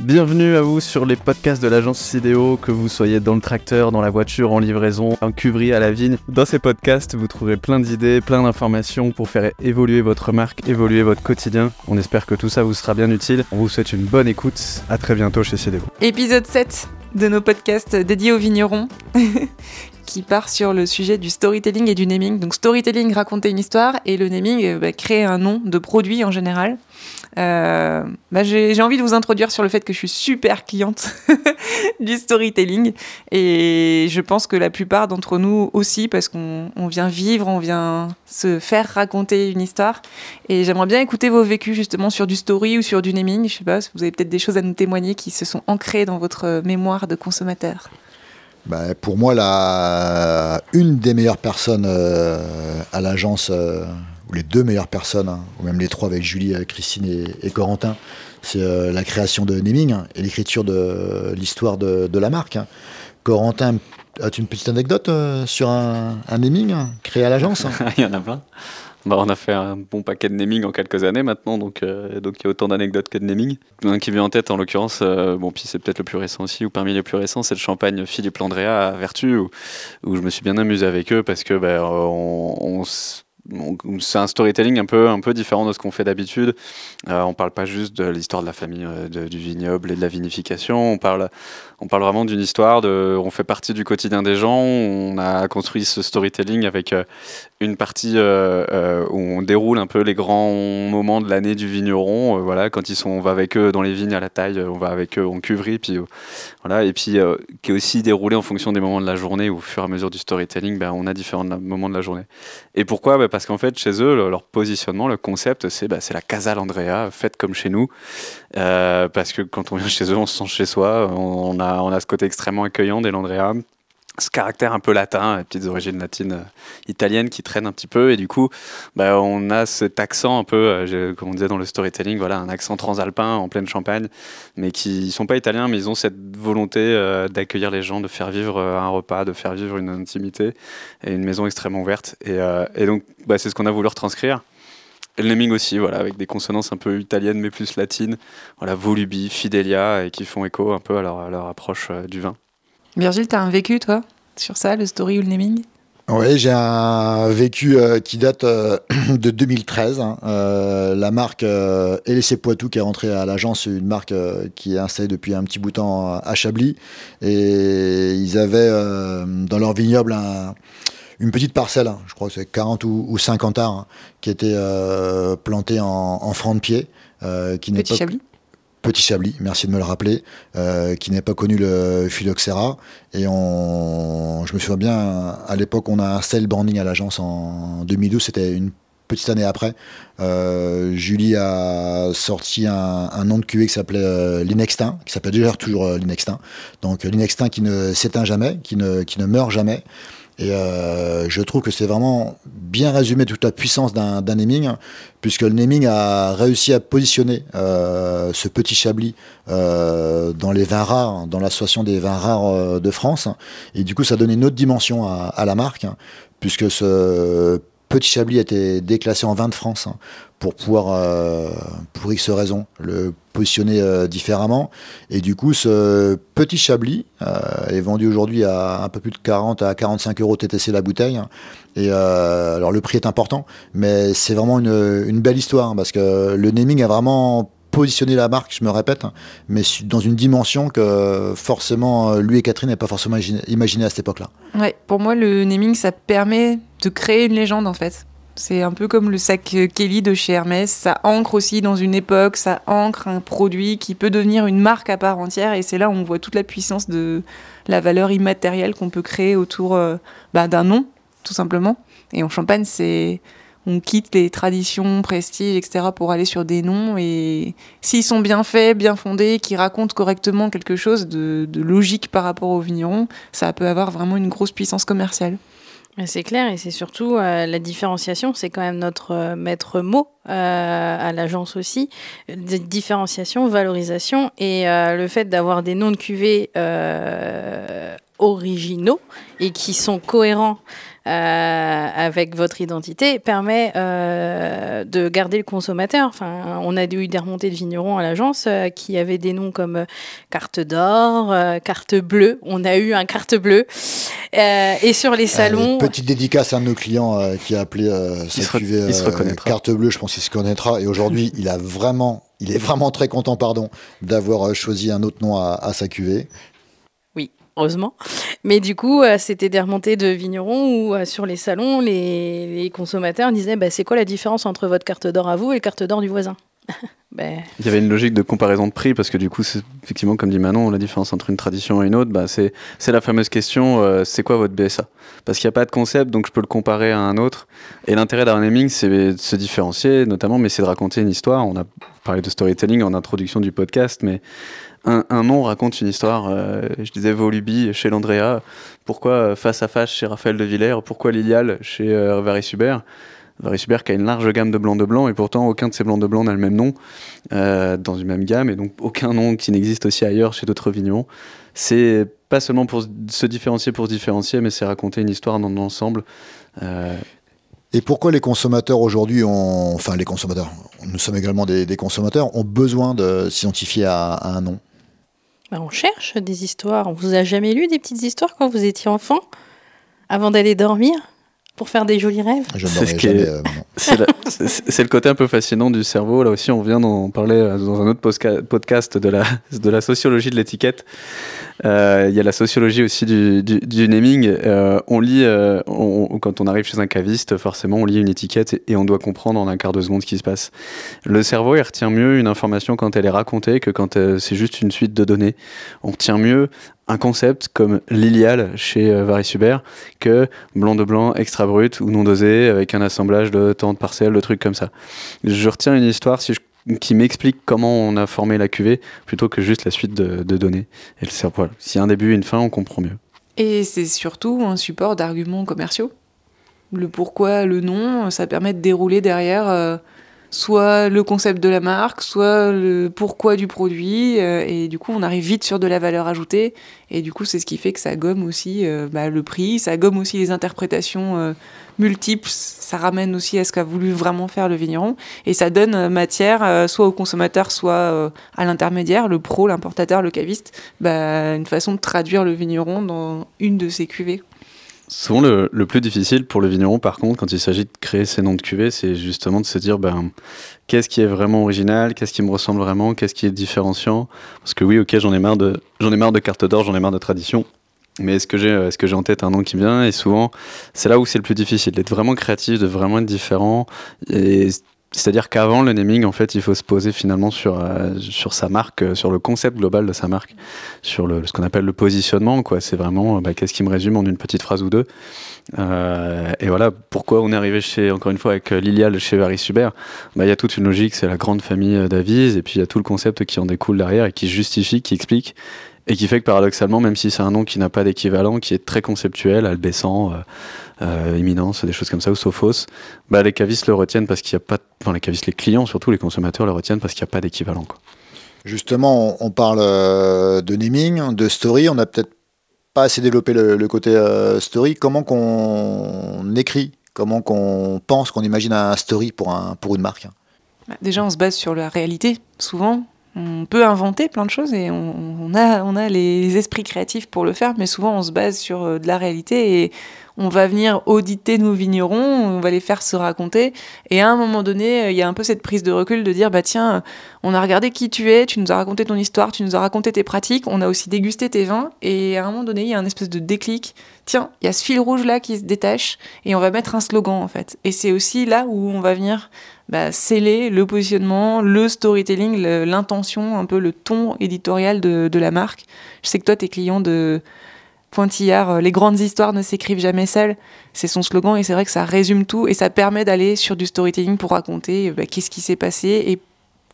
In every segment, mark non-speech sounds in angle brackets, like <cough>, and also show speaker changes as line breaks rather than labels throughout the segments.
Bienvenue à vous sur les podcasts de l'agence Sidéo, que vous soyez dans le tracteur, dans la voiture, en livraison, en cuverie à la vigne. Dans ces podcasts, vous trouverez plein d'idées, plein d'informations pour faire évoluer votre marque, évoluer votre quotidien. On espère que tout ça vous sera bien utile. On vous souhaite une bonne écoute. À très bientôt chez Sidéo.
Épisode 7 de nos podcasts dédiés aux vignerons. <laughs> qui part sur le sujet du storytelling et du naming. Donc storytelling, raconter une histoire, et le naming, euh, bah, créer un nom de produit en général. Euh, bah, j'ai envie de vous introduire sur le fait que je suis super cliente <laughs> du storytelling et je pense que la plupart d'entre nous aussi parce qu'on vient vivre, on vient se faire raconter une histoire et j'aimerais bien écouter vos vécus justement sur du story ou sur du naming. Je sais pas, vous avez peut-être des choses à nous témoigner qui se sont ancrées dans votre mémoire de consommateur.
Bah, pour moi, la, une des meilleures personnes euh, à l'agence, euh, ou les deux meilleures personnes, hein, ou même les trois avec Julie, euh, Christine et, Corentin, c'est la création de naming hein, et l'écriture de l'histoire de, la marque. Hein. Corentin, as-tu une petite anecdote sur un, un naming créé à l'agence <laughs>
Il y en a plein. Bah, on a fait un bon paquet de naming en quelques années maintenant, donc euh, donc il y a autant d'anecdotes que de naming. Un qui vient en tête en l'occurrence, euh, bon puis c'est peut-être le plus récent aussi, ou parmi les plus récents, c'est le champagne Philippe Landrea à Vertu, où, où, je me suis bien amusé avec eux parce que bah, on, on c'est un storytelling un peu, un peu différent de ce qu'on fait d'habitude. Euh, on parle pas juste de l'histoire de la famille euh, du vignoble et de la vinification. On parle, on parle vraiment d'une histoire. On fait partie du quotidien des gens. On a construit ce storytelling avec euh, une partie où on déroule un peu les grands moments de l'année du vigneron. voilà, quand ils sont, on va avec eux dans les vignes à la taille, on va avec eux en cuverie, puis voilà, et puis qui est aussi déroulé en fonction des moments de la journée. Au fur et à mesure du storytelling, ben, on a différents moments de la journée. Et pourquoi? Ben, parce qu'en fait, chez eux, leur positionnement, le concept, c'est bah, la Casa Landrea, faite comme chez nous. Euh, parce que quand on vient chez eux, on se sent chez soi. On a, on a ce côté extrêmement accueillant des Landrea ce caractère un peu latin, les petites origines latines euh, italiennes qui traînent un petit peu et du coup bah, on a cet accent un peu, euh, comme on disait dans le storytelling, voilà, un accent transalpin en pleine Champagne, mais qui sont pas italiens, mais ils ont cette volonté euh, d'accueillir les gens, de faire vivre un repas, de faire vivre une intimité et une maison extrêmement ouverte et, donc bah, c'est ce qu'on a voulu retranscrire. Et le naming aussi, voilà, avec des consonances un peu italiennes mais plus latines, voilà, Volubi, Fidelia, et qui font écho un peu à leur approche du vin.
Virgile, tu as un vécu, toi, sur ça, le story ou le naming?
Oui, j'ai un vécu euh, qui date euh, <clears throat> de 2013. Hein. Euh, la marque euh, LC Poitou qui est rentrée à l'agence, une marque qui est installée depuis un petit bout de temps à Chablis. Et ils avaient dans leur vignoble une petite parcelle, hein. je crois que c'est 40 ou, 50 arts, hein, qui était plantée en, en franc de pied.
qui Petit Chablis?
Petit Chablis, merci de me le rappeler, euh, qui n'a pas connu le phylloxéra. Et on, je me souviens bien, à l'époque, on a installé le branding à l'agence en 2012, c'était une petite année après. Euh, Julie a sorti un, nom de cuvée qui s'appelait euh, l'Inextin, qui s'appelle déjà toujours l'Inextin. Donc l'Inextin qui ne s'éteint jamais, qui ne, qui ne meurt jamais. Et euh, je trouve que c'est vraiment bien résumé toute la puissance d'un naming, puisque le naming a réussi à positionner euh, ce petit Chablis euh, dans les vins rares, dans l'association des vins rares de France. Et du coup, ça donnait une autre dimension à, à la marque, puisque ce Petit Chablis a été déclassé en vin de France hein, pour pouvoir, euh, pour X raisons, le positionner euh, différemment. Et du coup, ce Petit Chablis euh, est vendu aujourd'hui à un peu plus de 40 à 45 euros TTC la bouteille. Et alors le prix est important, mais c'est vraiment une, belle histoire hein, parce que le naming a vraiment positionner la marque, je me répète, hein, mais dans une dimension que forcément lui et Catherine n'avaient pas forcément imaginé à cette époque-là.
Ouais, pour moi, le naming, ça permet de créer une légende en fait. C'est un peu comme le sac Kelly de chez Hermès. Ça ancre aussi dans une époque, ça ancre un produit qui peut devenir une marque à part entière. Et c'est là où on voit toute la puissance de la valeur immatérielle qu'on peut créer autour euh, bah, d'un nom, tout simplement. Et en Champagne, c'est on quitte les traditions, prestige, etc. pour aller sur des noms. Et s'ils sont bien faits, bien fondés, qui racontent correctement quelque chose de, logique par rapport aux vignerons, ça peut avoir vraiment une grosse puissance commerciale.
C'est clair et c'est surtout euh, la différenciation, c'est quand même notre euh, maître mot euh, à l'agence aussi. Différenciation, valorisation et le fait d'avoir des noms de cuvées originaux et qui sont cohérents euh, avec votre identité permet euh, de garder le consommateur. Enfin, on a eu des remontées de vignerons à l'agence euh, qui avaient des noms comme carte d'or, carte bleue. On a eu un carte bleue. et sur les salons.
petite dédicace à un de nos clients qui a appelé sa cuvée carte bleue. Je pense qu'il se connaîtra. Et aujourd'hui, il a vraiment il est vraiment très content, pardon, d'avoir choisi un autre nom à, à sa cuvée
heureusement. Mais du coup, euh, c'était des remontées de vignerons où euh, sur les salons, les, consommateurs disaient bah, c'est quoi la différence entre votre carte d'or à vous et la carte d'or du voisin <laughs>
ben... Il y avait une logique de comparaison de prix parce que du coup, effectivement, comme dit Manon, la différence entre une tradition et une autre, bah, c'est la fameuse question euh, c'est quoi votre BSA Parce qu'il n'y a pas de concept, donc je peux le comparer à un autre. Et l'intérêt d'un naming, c'est de se différencier, notamment, mais c'est de raconter une histoire. On a parlé de storytelling en introduction du podcast, mais un, nom raconte une histoire. Euh, je disais Volubi chez Landrea, pourquoi euh, Face à Face chez Raphaël de Villers, pourquoi Lilial chez euh, Hubert. Varis Hubert qui a une large gamme de blancs de blanc et pourtant aucun de ces blancs de blanc n'a le même nom dans une même gamme et donc aucun nom qui n'existe aussi ailleurs chez d'autres vignerons. C'est pas seulement pour se différencier pour différencier, mais c'est raconter une histoire dans l'ensemble.
Et pourquoi les consommateurs aujourd'hui ont, enfin les consommateurs, nous sommes également des, consommateurs, ont besoin de s'identifier à, un nom?
Bah, on cherche des histoires. On vous a jamais lu des petites histoires quand vous étiez enfant Avant d'aller dormir? Pour faire des jolis rêves
euh, <laughs>
C'est le côté un peu fascinant du cerveau. Là aussi, on vient d'en parler euh, dans un autre podcast de la, de la sociologie de l'étiquette. Euh, il y a la sociologie aussi du, du, naming. on lit, quand on arrive chez un caviste, forcément, on lit une étiquette et, on doit comprendre en un quart de seconde ce qui se passe. Le cerveau, il retient mieux une information quand elle est racontée que quand c'est juste une suite de données. On retient mieux un concept comme Lilial chez euh, que blanc de blanc extra brut ou non dosé avec un assemblage de temps de parcelles, de trucs comme ça. Je retiens une histoire si qui m'explique comment on a formé la cuvée plutôt que juste la suite de, données. Et le voilà. S'il y a un début et une fin, on comprend mieux.
Et c'est surtout un support d'arguments commerciaux. Le pourquoi, le nom, ça permet de dérouler derrière. Euh, soit le concept de la marque, soit le pourquoi du produit. Euh, et du coup, on arrive vite sur de la valeur ajoutée. Et du coup, c'est ce qui fait que ça gomme aussi euh, bah, le prix, ça gomme aussi les interprétations euh, multiples. Ça ramène aussi à ce qu'a voulu vraiment faire le vigneron. Et ça donne matière soit au consommateur, soit à l'intermédiaire, le pro, l'importateur, le caviste, bah, une façon de traduire le vigneron dans une de ses cuvées.
Souvent, le, plus difficile pour le vigneron, par contre, quand il s'agit de créer ces noms de cuvées, c'est justement de se dire ben, qu'est-ce qui est vraiment original, qu'est-ce qui me ressemble vraiment, qu'est-ce qui est différenciant? Parce que oui, ok, j'en ai marre de, j'en ai marre de carte d'or, j'en ai marre de tradition. Mais est-ce que j'ai, est-ce que j'ai en tête un nom qui vient? Et souvent, c'est là où c'est le plus difficile, d'être vraiment créatif, de vraiment être différent. Et c'est-à-dire qu'avant le naming, en fait, il faut se poser finalement sur, euh, sur sa marque, euh, sur le concept global de sa marque, sur le, ce qu'on appelle le positionnement. Quoi. C'est vraiment euh, bah, qu'est-ce qui me résume en une petite phrase ou deux. et voilà pourquoi on est arrivé chez, encore une fois, avec Lilial chez Varis Hubert? Bah, il y a toute une logique, c'est la grande famille d'Avis, et puis il y a tout le concept qui en découle derrière et qui justifie, qui explique et qui fait que paradoxalement, même si c'est un nom qui n'a pas d'équivalent, qui est très conceptuel, albessant, euh, imminence, des choses comme ça, ou Sophos, bah, les cavistes le retiennent parce qu'il n'y a pas, enfin les cavistes, les clients surtout, les consommateurs le retiennent parce qu'il n'y a pas d'équivalent.
Justement, on, parle euh, de naming, de story, on n'a peut-être pas assez développé le, côté euh, story. Comment qu'on écrit, comment qu'on pense, qu'on imagine un story pour, un, pour une marque?
Bah, Déjà, on se base sur la réalité, souvent. On peut inventer plein de choses et on, a, on a les esprits créatifs pour le faire, mais souvent on se base sur de la réalité et on va venir auditer nos vignerons, on va les faire se raconter. Et à un moment donné, il y a un peu cette prise de recul de dire bah tiens, on a regardé qui tu es, tu nous as raconté ton histoire, tu nous as raconté tes pratiques, on a aussi dégusté tes vins. Et à un moment donné, il y a un espèce de déclic. Tiens, il y a ce fil rouge là qui se détache et on va mettre un slogan en fait. Et c'est aussi là où on va venir bah, sceller le positionnement, le storytelling, l'intention, un peu le ton éditorial de, de la marque. Je sais que toi, tes clients de Pointillard, euh, les grandes histoires ne s'écrivent jamais seules. C'est son slogan et c'est vrai que ça résume tout et ça permet d'aller sur du storytelling pour raconter euh, bah, qu'est-ce qui s'est passé et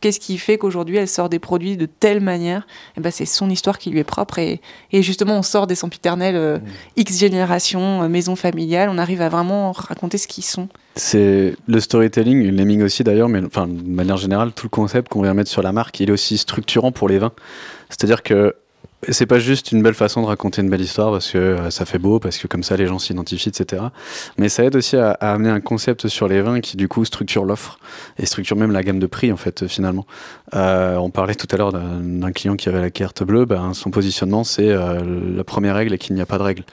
qu'est-ce qui fait qu'aujourd'hui elle sort des produits de telle manière. Et bah, c'est son histoire qui lui est propre et, justement on sort des sempiternels euh, mmh. X générations, maison familiale, on arrive à vraiment raconter ce qu'ils sont.
C'est le storytelling, le naming aussi d'ailleurs, mais enfin, de manière générale, tout le concept qu'on vient mettre sur la marque, il est aussi structurant pour les vins. C'est-à-dire que c'est pas juste une belle façon de raconter une belle histoire parce que euh, ça fait beau, parce que comme ça les gens s'identifient, etc. Mais ça aide aussi à, à, amener un concept sur les vins qui du coup structure l'offre et structure même la gamme de prix en fait finalement. Euh, on parlait tout à l'heure d'un client qui avait la carte bleue, ben, son positionnement c'est euh, la première règle et qu'il n'y a pas de règle.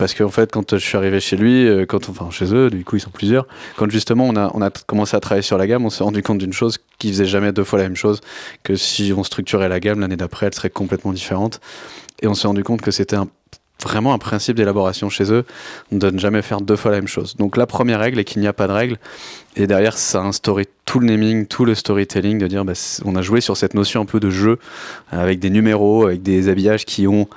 Parce qu'en fait, quand je suis arrivé chez lui, euh, quand, enfin chez eux, du coup ils sont plusieurs, quand justement on a, commencé à travailler sur la gamme, on s'est rendu compte d'une chose qui faisait jamais deux fois la même chose, que si on structurait la gamme l'année d'après, elle serait complètement différente. Et on s'est rendu compte que c'était vraiment un principe d'élaboration chez eux de ne jamais faire deux fois la même chose. Donc la première règle est qu'il n'y a pas de règle. Et derrière, ça a instauré tout le naming, tout le storytelling, de dire bah, on a joué sur cette notion un peu de jeu, avec des numéros, avec des habillages qui ont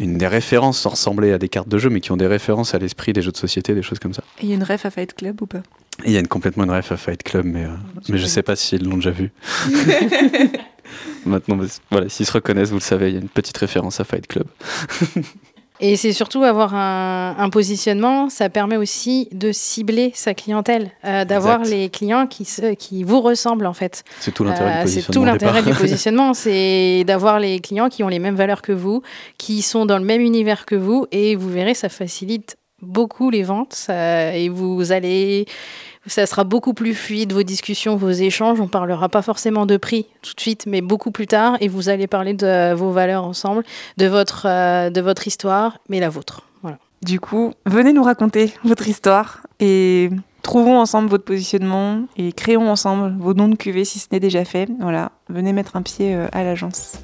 une des références sans ressembler à des cartes de jeu, mais qui ont des références à l'esprit des jeux de société, des choses comme ça.
Et il y a une ref à Fight Club ou pas?
Il y a une, complètement une ref à Fight Club, mais, euh, mais je sais pas s'ils l'ont déjà vu. <laughs> Maintenant, voilà, s'ils se reconnaissent, vous le savez, il y a une petite référence à Fight Club. <laughs>
Et c'est surtout avoir un, un, positionnement, ça permet aussi de cibler sa clientèle, euh, d'avoir les clients qui, se, qui vous ressemblent en fait.
C'est tout l'intérêt euh, du positionnement.
C'est tout l'intérêt du <laughs> positionnement, c'est d'avoir les clients qui ont les mêmes valeurs que vous, qui sont dans le même univers que vous, et vous verrez, ça facilite beaucoup les ventes et vous allez ça sera beaucoup plus fluide, vos discussions, vos échanges. On parlera pas forcément de prix tout de suite, mais beaucoup plus tard. Et vous allez parler de vos valeurs ensemble, de votre, euh, de votre histoire, mais la vôtre. Voilà.
Du coup, venez nous raconter votre histoire et trouvons ensemble votre positionnement et créons ensemble vos noms de cuvées si ce n'est déjà fait. Voilà, venez mettre un pied euh, à l'agence.